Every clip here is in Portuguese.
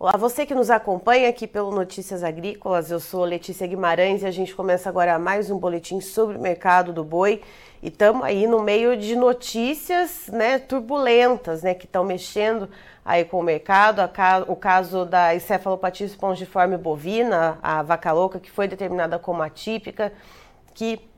Olá, você que nos acompanha aqui pelo Notícias Agrícolas, eu sou Letícia Guimarães e a gente começa agora mais um boletim sobre o mercado do boi. E estamos aí no meio de notícias né, turbulentas, né, que estão mexendo aí com o mercado. O caso da encefalopatia espongiforme bovina, a vaca louca, que foi determinada como atípica, que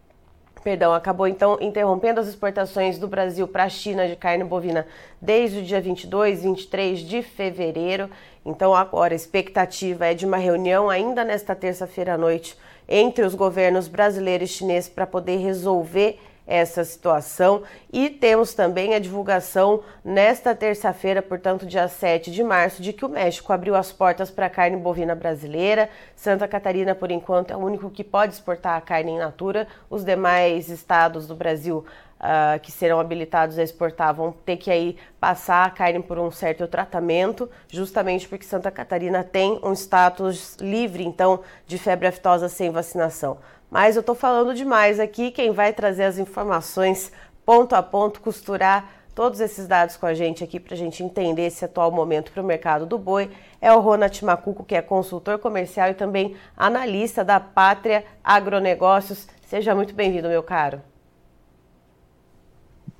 perdão, acabou então interrompendo as exportações do Brasil para a China de carne bovina desde o dia 22, 23 de fevereiro. Então, agora a expectativa é de uma reunião ainda nesta terça-feira à noite entre os governos brasileiro e chinês para poder resolver essa situação e temos também a divulgação nesta terça-feira, portanto, dia 7 de março, de que o México abriu as portas para a carne bovina brasileira. Santa Catarina, por enquanto, é o único que pode exportar a carne in natura. Os demais estados do Brasil uh, que serão habilitados a exportar vão ter que aí passar a carne por um certo tratamento, justamente porque Santa Catarina tem um status livre, então, de febre aftosa sem vacinação. Mas eu estou falando demais aqui. Quem vai trazer as informações ponto a ponto, costurar todos esses dados com a gente aqui para a gente entender esse atual momento para o mercado do boi é o Ronald Macuco, que é consultor comercial e também analista da Pátria Agronegócios. Seja muito bem-vindo, meu caro.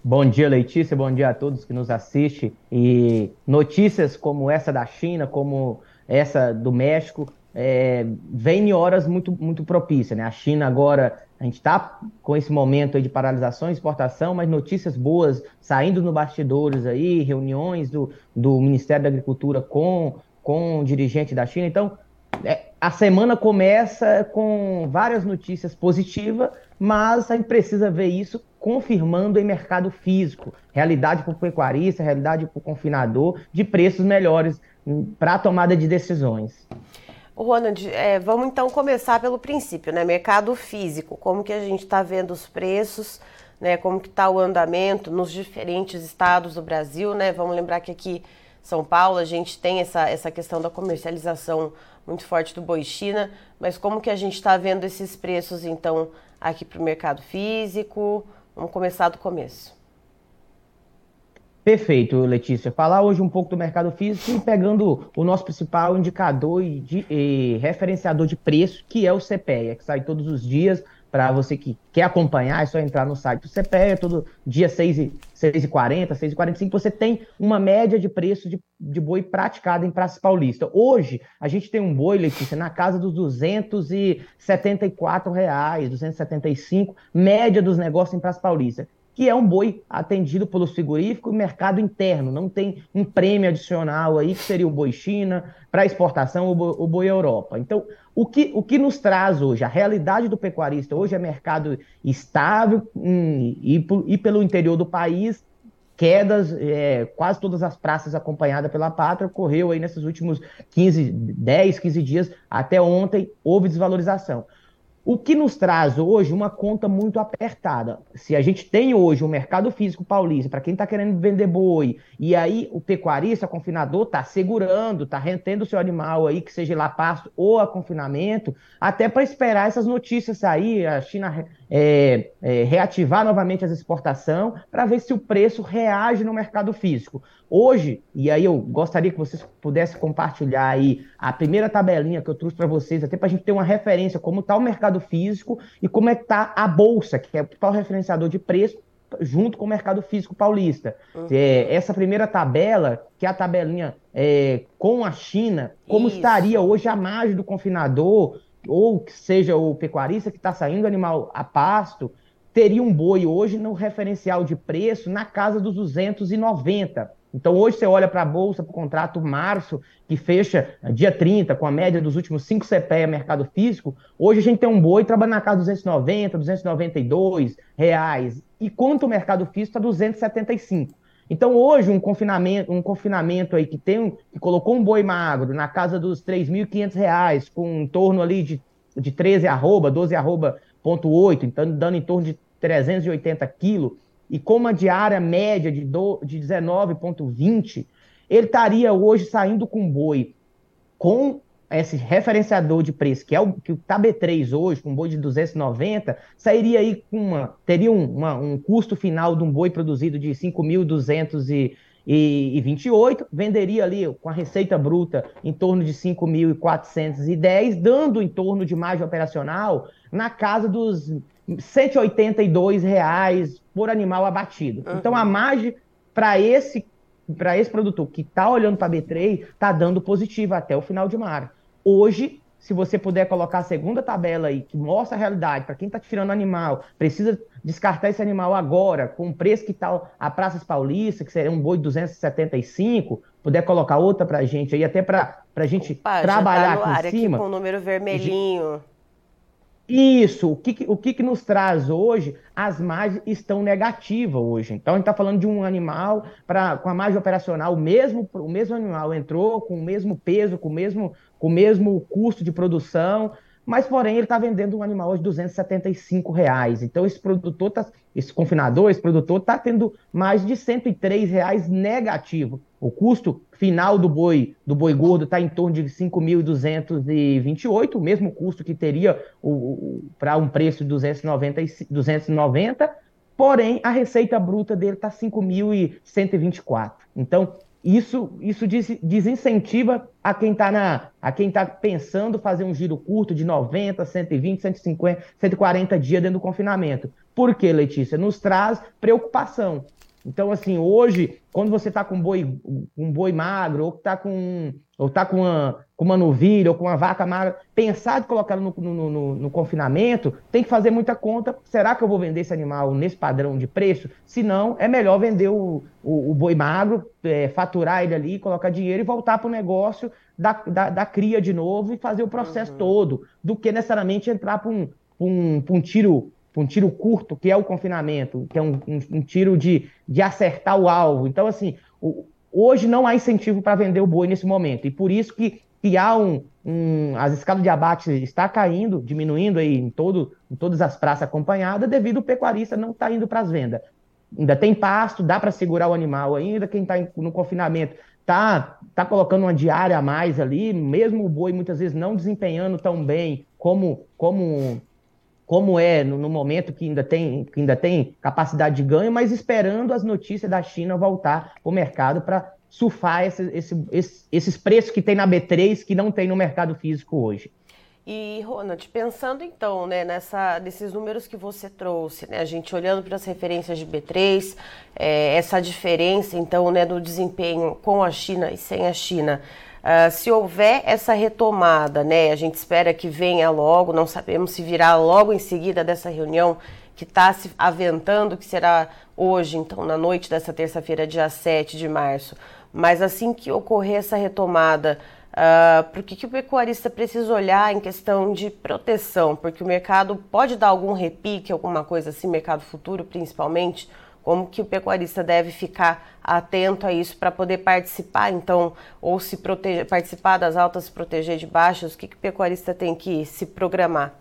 Bom dia, Letícia. Bom dia a todos que nos assistem. E notícias como essa da China, como essa do México, é, vem em horas muito, muito propícias. Né? A China agora, a gente está com esse momento de paralisação e exportação, mas notícias boas saindo no bastidores aí, reuniões do, do Ministério da Agricultura com, com o dirigente da China. Então, é, a semana começa com várias notícias positivas, mas a gente precisa ver isso confirmando em mercado físico, realidade para o pecuarista, realidade para o confinador, de preços melhores para a tomada de decisões. Ronald, é, vamos então começar pelo princípio, né? Mercado físico, como que a gente está vendo os preços, né? Como que está o andamento nos diferentes estados do Brasil, né? Vamos lembrar que aqui São Paulo a gente tem essa, essa questão da comercialização muito forte do boi China, mas como que a gente está vendo esses preços então aqui para o mercado físico? Vamos começar do começo. Perfeito, Letícia. Falar hoje um pouco do mercado físico e pegando o nosso principal indicador e, de, e referenciador de preço, que é o CPEA, que sai todos os dias. Para você que quer acompanhar, é só entrar no site do CPEA, todo dia 6h40, 6h45, você tem uma média de preço de, de boi praticado em Praça Paulista. Hoje, a gente tem um boi, Letícia, na casa dos 274 reais, 275, média dos negócios em Praça Paulista que é um boi atendido pelo frigorífico e mercado interno, não tem um prêmio adicional aí, que seria o boi China, para exportação, o boi, o boi Europa. Então, o que, o que nos traz hoje, a realidade do pecuarista hoje é mercado estável hum, e, e pelo interior do país, quedas, é, quase todas as praças acompanhadas pela pátria, ocorreu aí nesses últimos 15, 10, 15 dias, até ontem houve desvalorização. O que nos traz hoje uma conta muito apertada. Se a gente tem hoje um mercado físico paulista, para quem está querendo vender boi, e aí o pecuarista, o confinador, está segurando, está retendo o seu animal aí, que seja lá pasto ou a confinamento, até para esperar essas notícias sair, a China é, é, reativar novamente as exportações, para ver se o preço reage no mercado físico. Hoje, e aí eu gostaria que vocês pudessem compartilhar aí a primeira tabelinha que eu trouxe para vocês, até para a gente ter uma referência como está o mercado físico e como é que está a bolsa, que é o principal referenciador de preço, junto com o mercado físico paulista. Uhum. É, essa primeira tabela, que é a tabelinha é, com a China, como Isso. estaria hoje a margem do confinador, ou que seja o pecuarista que está saindo animal a pasto, teria um boi hoje no referencial de preço na casa dos 290. Então, hoje você olha para a Bolsa, para o contrato março, que fecha dia 30, com a média dos últimos 5 CPE mercado físico. Hoje a gente tem um boi trabalhando na casa dos 290, 292 reais. E quanto o mercado físico está 275. Então, hoje, um confinamento, um confinamento aí que tem que colocou um boi magro na casa dos 3.500 reais, com em torno ali de, de 13 arroba, 12 arroba ponto 8, então dando em torno de 380 quilos, e com uma diária média de, de 19,20, ele estaria hoje saindo com boi com esse referenciador de preço, que é o que está B3 hoje, com um boi de 290, sairia aí com uma. teria um, uma, um custo final de um boi produzido de 5.200 5.028, venderia ali com a receita bruta em torno de 5.410, dando em torno de margem operacional na casa dos 182 reais por animal abatido. Uhum. Então a margem para esse para esse produtor que está olhando para a B3 está dando positivo até o final de março. Hoje se você puder colocar a segunda tabela aí, que mostra a realidade, para quem está tirando animal, precisa descartar esse animal agora, com o preço que está a Praças Paulista, que seria um boi de 275, puder colocar outra para a gente aí, até para a gente Opa, tá trabalhar tá aqui em cima. Aqui com o número vermelhinho. Isso, o que, o que, que nos traz hoje? As margens estão negativas hoje. Então, a gente está falando de um animal pra, com a margem operacional, o mesmo, o mesmo animal entrou com o mesmo peso, com o mesmo, com o mesmo custo de produção, mas porém ele está vendendo um animal hoje de 275 reais. Então esse produtor, tá, esse confinador, esse produtor está tendo mais de 103 reais negativo. O custo final do boi do boi gordo está em torno de 5.228, o mesmo custo que teria para um preço de 290, 290, porém a receita bruta dele está 5.124. Então isso, isso desincentiva a quem está a quem está pensando fazer um giro curto de 90, 120, 150, 140 dias dentro do confinamento. Por quê, Letícia? Nos traz preocupação. Então, assim, hoje, quando você está com um boi, um boi magro, ou está com, ou tá com, uma, com uma novilha, ou com uma vaca magra, pensar de colocar no, no, no, no, confinamento, tem que fazer muita conta. Será que eu vou vender esse animal nesse padrão de preço? Se não, é melhor vender o, o, o boi magro, é, faturar ele ali, colocar dinheiro e voltar para o negócio da, da, da, cria de novo e fazer o processo uhum. todo, do que necessariamente entrar para um, um, um tiro um tiro curto, que é o confinamento, que é um, um, um tiro de, de acertar o alvo. Então, assim, o, hoje não há incentivo para vender o boi nesse momento. E por isso que, que há um, um. As escalas de abate está caindo, diminuindo aí em, todo, em todas as praças acompanhadas, devido ao pecuarista não estar tá indo para as vendas. Ainda tem pasto, dá para segurar o animal ainda, quem está no confinamento tá, tá colocando uma diária a mais ali, mesmo o boi muitas vezes não desempenhando tão bem como, como como é no, no, momento que ainda, tem, que ainda tem capacidade de ganho, mas esperando as notícias da China voltar para o mercado para surfar esse, esse, esse, esses preços que tem na B3 que não tem no mercado físico hoje. E, Ronald, pensando então né, nessa, nesses números que você trouxe, né, a gente olhando para as referências de B3, é, essa diferença então né, do desempenho com a China e sem a China, Uh, se houver essa retomada, né, a gente espera que venha logo, não sabemos se virá logo em seguida dessa reunião que está se aventando, que será hoje, então, na noite dessa terça-feira, dia 7 de março. Mas assim que ocorrer essa retomada, uh, por que, que o pecuarista precisa olhar em questão de proteção? Porque o mercado pode dar algum repique, alguma coisa assim, mercado futuro principalmente, como que o pecuarista deve ficar atento a isso para poder participar, então, ou se proteger, participar das altas, se proteger de baixas? O que, que o pecuarista tem que se programar?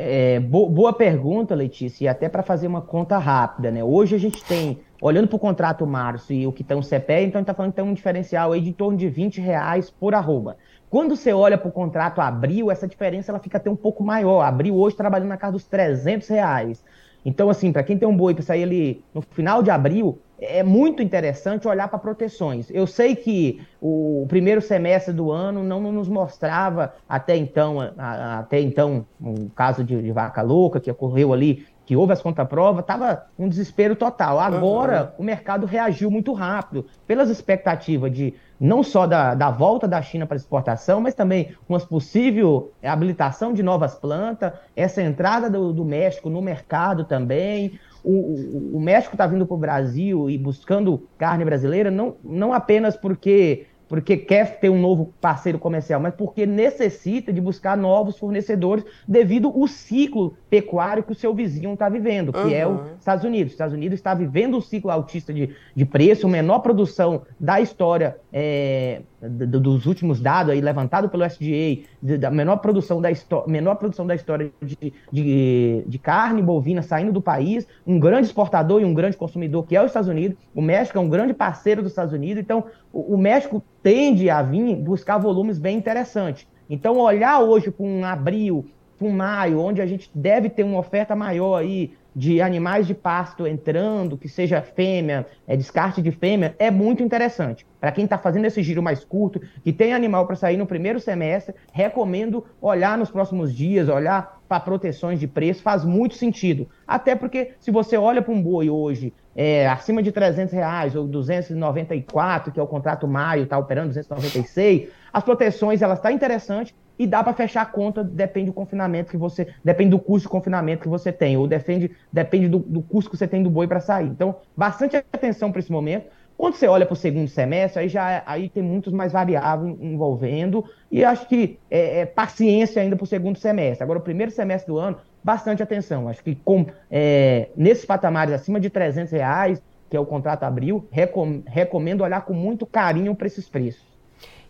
É, boa pergunta, Letícia, e até para fazer uma conta rápida, né? Hoje a gente tem, olhando para o contrato março e o que está no CPE, então a gente está falando que tem um diferencial aí de torno de 20 reais por arroba. Quando você olha para o contrato abril, essa diferença ela fica até um pouco maior. Abril hoje trabalhando na casa dos 300 reais. Então, assim, para quem tem um boi para sair ali no final de abril, é muito interessante olhar para proteções. Eu sei que o primeiro semestre do ano não nos mostrava até então, até então, um caso de, de vaca louca que ocorreu ali, que houve as contraprovas, estava um desespero total. Agora uhum. o mercado reagiu muito rápido, pelas expectativas de não só da, da volta da China para exportação, mas também uma possível habilitação de novas plantas, essa entrada do, do México no mercado também. O, o, o México está vindo para o Brasil e buscando carne brasileira, não, não apenas porque porque quer ter um novo parceiro comercial, mas porque necessita de buscar novos fornecedores devido ao ciclo pecuário que o seu vizinho está vivendo, que uhum. é os Estados Unidos. Os Estados Unidos está vivendo o ciclo altista de, de preço, menor produção da história é, dos últimos dados aí levantado pelo SDA, da menor produção da, menor produção da história de, de, de, carne bovina saindo do país, um grande exportador e um grande consumidor que é os Estados Unidos. O México é um grande parceiro dos Estados Unidos, então o, o México tende a vir buscar volumes bem interessantes. Então, olhar hoje para um abril, para um maio, onde a gente deve ter uma oferta maior aí de animais de pasto entrando, que seja fêmea, é, descarte de fêmea, é muito interessante. Para quem está fazendo esse giro mais curto, que tem animal para sair no primeiro semestre, recomendo olhar nos próximos dias, olhar para proteções de preço, faz muito sentido. Até porque se você olha para um boi hoje é, acima de 300 reais ou 294, que é o contrato maio, está operando 296, as proteções elas tá interessante e dá para fechar a conta, depende do confinamento que você, depende do custo de confinamento que você tem, ou depende, depende do, do custo que você tem do boi para sair. Então, bastante atenção para esse momento. Quando você olha para o segundo semestre, aí já aí tem muitos mais variáveis envolvendo, e acho que é, é paciência ainda para o segundo semestre. Agora, o primeiro semestre do ano, bastante atenção. Acho que com, é, nesses patamares acima de 300 reais, que é o contrato abril, recom, recomendo olhar com muito carinho para esses preços.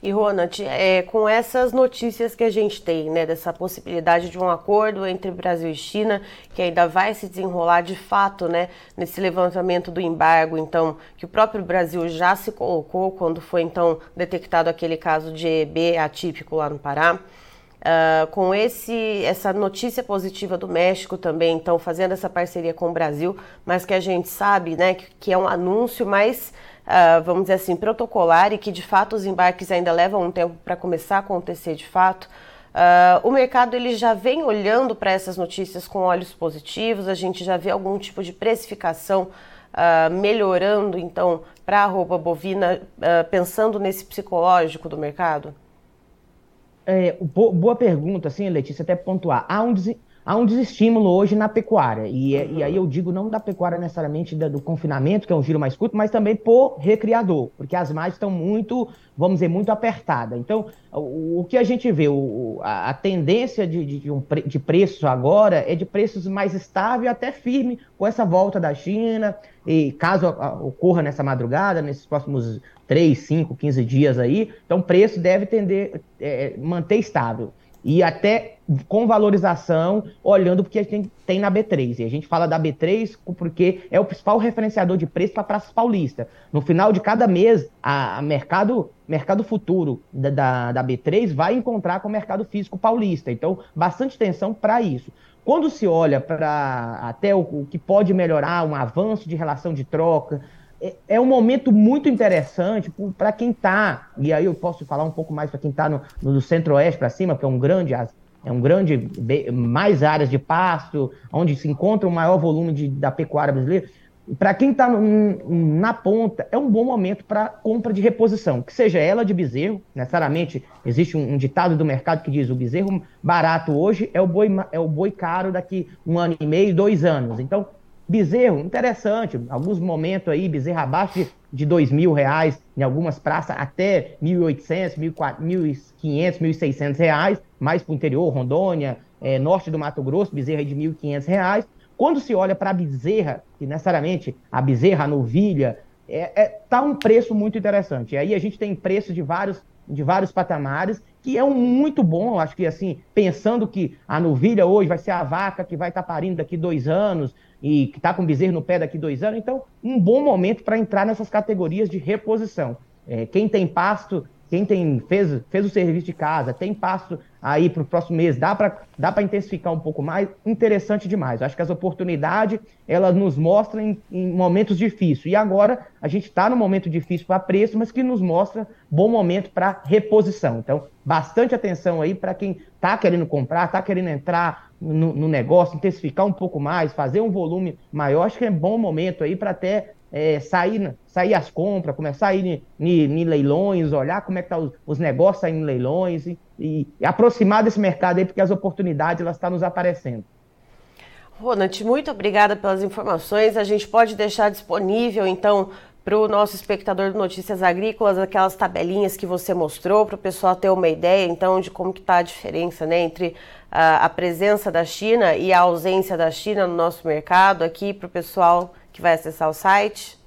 E Ronald, é, com essas notícias que a gente tem, né, dessa possibilidade de um acordo entre Brasil e China, que ainda vai se desenrolar de fato, né, nesse levantamento do embargo, então, que o próprio Brasil já se colocou quando foi então detectado aquele caso de EB atípico lá no Pará. Uh, com esse, essa notícia positiva do México também, então fazendo essa parceria com o Brasil, mas que a gente sabe, né, que, que é um anúncio mais uh, vamos dizer assim, protocolar e que de fato os embarques ainda levam um tempo para começar a acontecer de fato. Uh, o mercado ele já vem olhando para essas notícias com olhos positivos, a gente já vê algum tipo de precificação uh, melhorando, então, para a roupa bovina, uh, pensando nesse psicológico do mercado? É, boa pergunta, assim, Letícia, até pontuar. Há um, há um desestímulo hoje na pecuária. E, uhum. e aí eu digo não da pecuária necessariamente da, do confinamento, que é um giro mais curto, mas também por recriador, porque as margens estão muito, vamos dizer, muito apertadas. Então, o, o, que a gente vê, o, a, a, tendência de, de, um, de preço agora é de preços mais estável até firme com essa volta da China. E caso ocorra nessa madrugada, nesses próximos 3, 5, 15 dias aí, então o preço deve tender é, manter estável e até com valorização, olhando porque a gente tem na B3. E a gente fala da B3 porque é o principal referenciador de preço para a Praça Paulista. No final de cada mês, a, a mercado, mercado futuro da, da, da, B3 vai encontrar com o mercado físico paulista. Então, bastante atenção para isso. Quando se olha para até o, o que pode melhorar, um avanço de relação de troca, é, é um momento muito interessante para quem está, e aí eu posso falar um pouco mais para quem está no, no centro-oeste para cima, porque é um grande, é um grande, mais áreas de pasto, onde se encontra o maior volume de, da pecuária brasileira. Para quem está na ponta, é um bom momento para compra de reposição, que seja ela de bezerro, necessariamente existe um, um, ditado do mercado que diz o bezerro barato hoje é o boi, é o boi caro daqui um ano e meio, dois anos. Então, Bezerro, interessante, alguns momentos aí, bezerro abaixo de, de dois mil reais, em algumas praças até 1.800, 1.500, 1.600 reais, mais para o interior, Rondônia, é, norte do Mato Grosso, bezerra de 1.500 reais. Quando se olha para a bezerra, que necessariamente a bezerra, a novilha, é, é, tá um preço muito interessante. E aí a gente tem preços de vários, de vários patamares, que é um muito bom, acho que assim, pensando que a novilha hoje vai ser a vaca que vai estar tá parindo daqui dois anos, e que está com bezerro no pé daqui dois anos. Então, um bom momento para entrar nessas categorias de reposição. É, quem tem pasto, quem tem fez, fez o serviço de casa, tem pasto aí para o próximo mês, dá para dá intensificar um pouco mais, interessante demais. Acho que as oportunidades, elas nos mostram em, em momentos difíceis. E agora, a gente está no momento difícil para preço, mas que nos mostra bom momento para reposição. Então, bastante atenção aí para quem está querendo comprar, está querendo entrar no, no, negócio, intensificar um pouco mais, fazer um volume maior. Acho que é bom momento aí para até é, sair, sair as compras, começar a ir em leilões, olhar como é que tá os, os, negócios saindo em leilões e, e, e, aproximar desse mercado aí, porque as oportunidades elas estão nos aparecendo. Ronald, muito obrigada pelas informações. A gente pode deixar disponível, então, para o nosso espectador de Notícias Agrícolas, aquelas tabelinhas que você mostrou, para o pessoal ter uma ideia, então, de como que está a diferença né, entre a, a presença da China e a ausência da China no nosso mercado, aqui para o pessoal que vai acessar o site?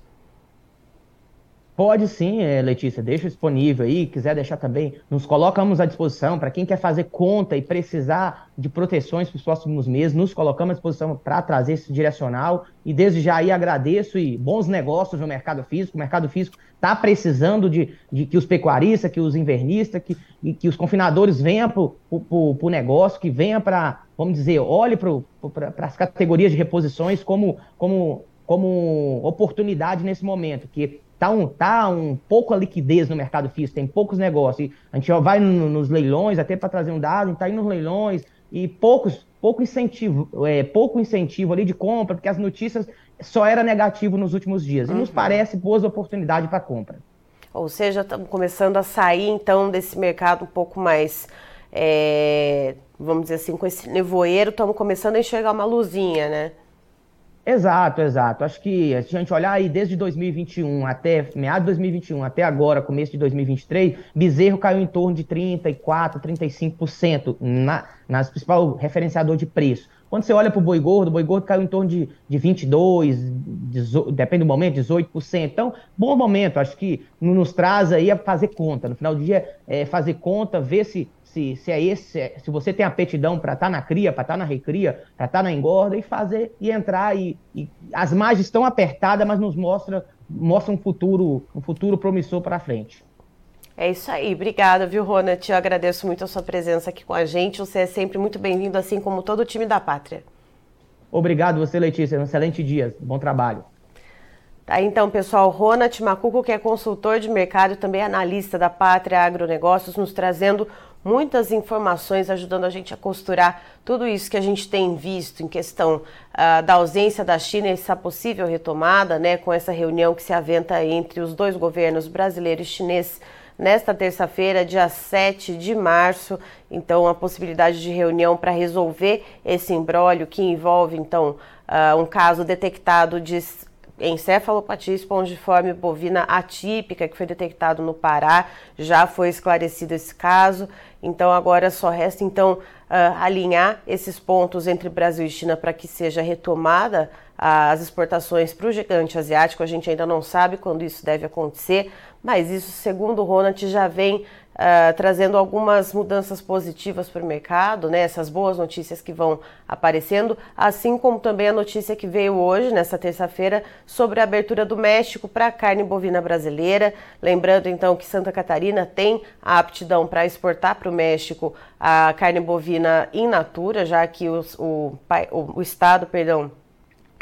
Pode sim, eh, Letícia, deixa disponível aí, quiser deixar também, nos colocamos à disposição para quem quer fazer conta e precisar de proteções para os próximos meses, nos colocamos à disposição para trazer esse direcional e desde já aí agradeço e bons negócios no mercado físico, o mercado físico está precisando de, de, que os pecuaristas, que os invernistas, que, que os confinadores venham para o negócio, que venham para vamos dizer, olhe para as categorias de reposições como, como, como oportunidade nesse momento, que tá um, tá um pouco a liquidez no mercado físico, tem poucos negócios. A gente vai no, nos leilões, até para trazer um dado, está indo nos leilões e poucos, pouco incentivo, é, pouco incentivo ali de compra, porque as notícias só era negativo nos últimos dias. E uhum. nos parece boas oportunidades para compra. Ou seja, estamos começando a sair então desse mercado um pouco mais, é, vamos dizer assim, com esse nevoeiro, estamos começando a enxergar uma luzinha, né? Exato, exato. Acho que se a gente olhar aí desde 2021 até meados de 2021 até agora, começo de 2023, Bezerro caiu em torno de 34, 35% na, nas principal referenciador de preço. Quando você olha para o boi gordo, o boi gordo caiu em torno de, de 22, 18, depende do momento, 18%. Então, bom momento, acho que nos traz aí a fazer conta. No final do dia, é fazer conta, ver se se, se é esse, se você tem apetidão para estar tá na cria, para estar tá na recria, para estar tá na engorda e fazer e entrar e, e, as margens estão apertadas, mas nos mostra mostra um futuro um futuro promissor para frente. É isso aí, obrigada, viu, Rona? Te agradeço muito a sua presença aqui com a gente. Você é sempre muito bem-vindo, assim como todo o time da Pátria. Obrigado, você, Letícia. Um excelente dia. Bom trabalho. Tá, então, pessoal, Ronald Macuco, que é consultor de mercado e também analista da Pátria Agronegócios, nos trazendo muitas informações ajudando a gente a costurar tudo isso que a gente tem visto em questão uh, da ausência da China e essa possível retomada, né, com essa reunião que se aventa entre os dois governos brasileiro e chinês nesta terça-feira, dia 7 de março. Então, a possibilidade de reunião para resolver esse embrólio que envolve, então, uh, um caso detectado de encefalopatia espongiforme bovina atípica que foi detectado no Pará. Já foi esclarecido esse caso. Então agora só resta então uh, alinhar esses pontos entre Brasil e China para que seja retomada as exportações para o gigante asiático. A gente ainda não sabe quando isso deve acontecer, mas isso, segundo o Ronald, já vem uh, trazendo algumas mudanças positivas para o mercado, né? essas boas notícias que vão aparecendo, assim como também a notícia que veio hoje, nessa terça-feira, sobre a abertura do México para a carne bovina brasileira. Lembrando então que Santa Catarina tem a aptidão para exportar para o México a carne bovina in natura, já que os, o, o, o estado, perdão,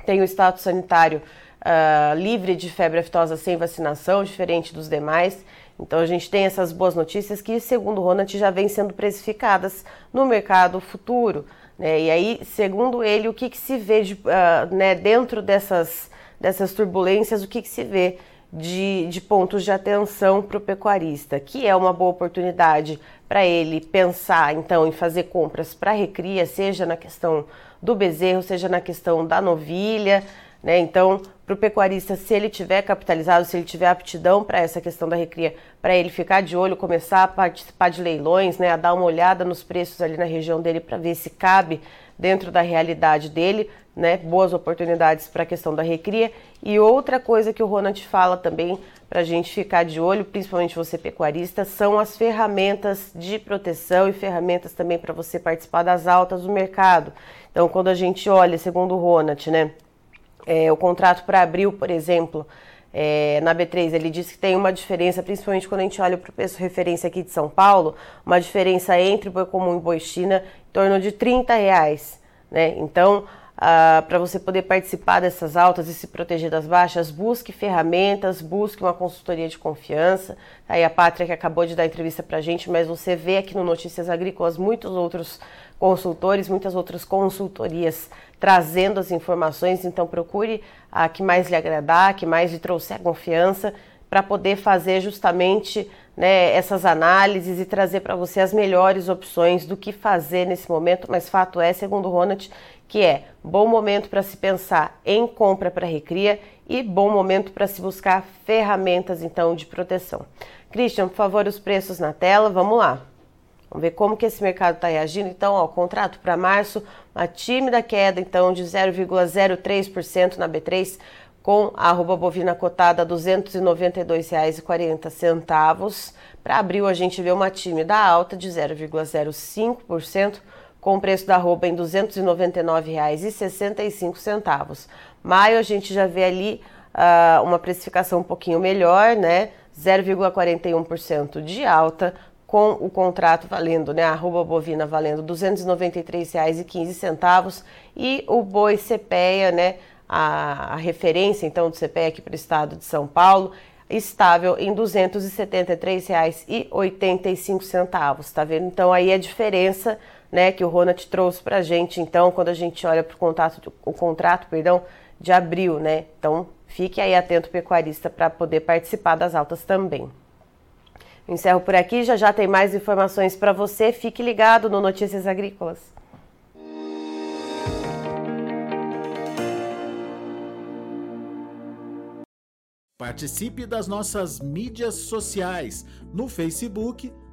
tem o status sanitário uh, livre de febre aftosa sem vacinação, diferente dos demais. Então a gente tem essas boas notícias que, segundo o Ronald, já vêm sendo precificadas no mercado futuro. Né? E aí, segundo ele, o que, que se vê de, uh, né, dentro dessas, dessas turbulências, o que, que se vê de, de pontos de atenção para o pecuarista, que é uma boa oportunidade para ele pensar então em fazer compras para recria, seja na questão do bezerro, seja na questão da novilha, né? Então, para o pecuarista, se ele tiver capitalizado, se ele tiver aptidão para essa questão da recria, para ele ficar de olho, começar a participar de leilões, né? a dar uma olhada nos preços ali na região dele para ver se cabe dentro da realidade dele, né? boas oportunidades para a questão da recria. E outra coisa que o Ronald fala também para a gente ficar de olho, principalmente você pecuarista, são as ferramentas de proteção e ferramentas também para você participar das altas do mercado. Então, quando a gente olha, segundo o Ronald, né? É, o contrato para abril, por exemplo, é, na B3, ele disse que tem uma diferença, principalmente quando a gente olha para o preço referência aqui de São Paulo, uma diferença entre boi comum e boi China em torno de 30 reais. Né? Então, ah, para você poder participar dessas altas e se proteger das baixas, busque ferramentas, busque uma consultoria de confiança. Tá aí a Pátria que acabou de dar entrevista para a gente, mas você vê aqui no Notícias Agrícolas muitos outros consultores, muitas outras consultorias trazendo as informações, então procure a que mais lhe agradar, a que mais lhe trouxer confiança, para poder fazer justamente né, essas análises e trazer para você as melhores opções do que fazer nesse momento. Mas fato é, segundo o Ronald, que é bom momento para se pensar em compra para recria e bom momento para se buscar ferramentas então de proteção. Christian, por favor, os preços na tela, vamos lá. Vamos ver como que esse mercado está reagindo. Então, ó, contrato para março, uma tímida queda então de 0,03% na B3, com a arroba bovina cotada a R$ 292,40. Para abril, a gente vê uma tímida alta de 0,05%, com o preço da arroba em R$ 299,65. Maio, a gente já vê ali uh, uma precificação um pouquinho melhor, né? 0,41% de alta, com o contrato valendo, né, a arroba bovina valendo R$ 293,15 e o boi CPEA, né, a, a referência então do CPEA aqui para o estado de São Paulo, estável em R$ 273,85, tá vendo? Então aí a diferença, né, que o Ronald trouxe para a gente, então, quando a gente olha para o contrato, perdão, de abril, né? Então fique aí atento pecuarista para poder participar das altas também. Encerro por aqui, já já tem mais informações para você. Fique ligado no Notícias Agrícolas. Participe das nossas mídias sociais no Facebook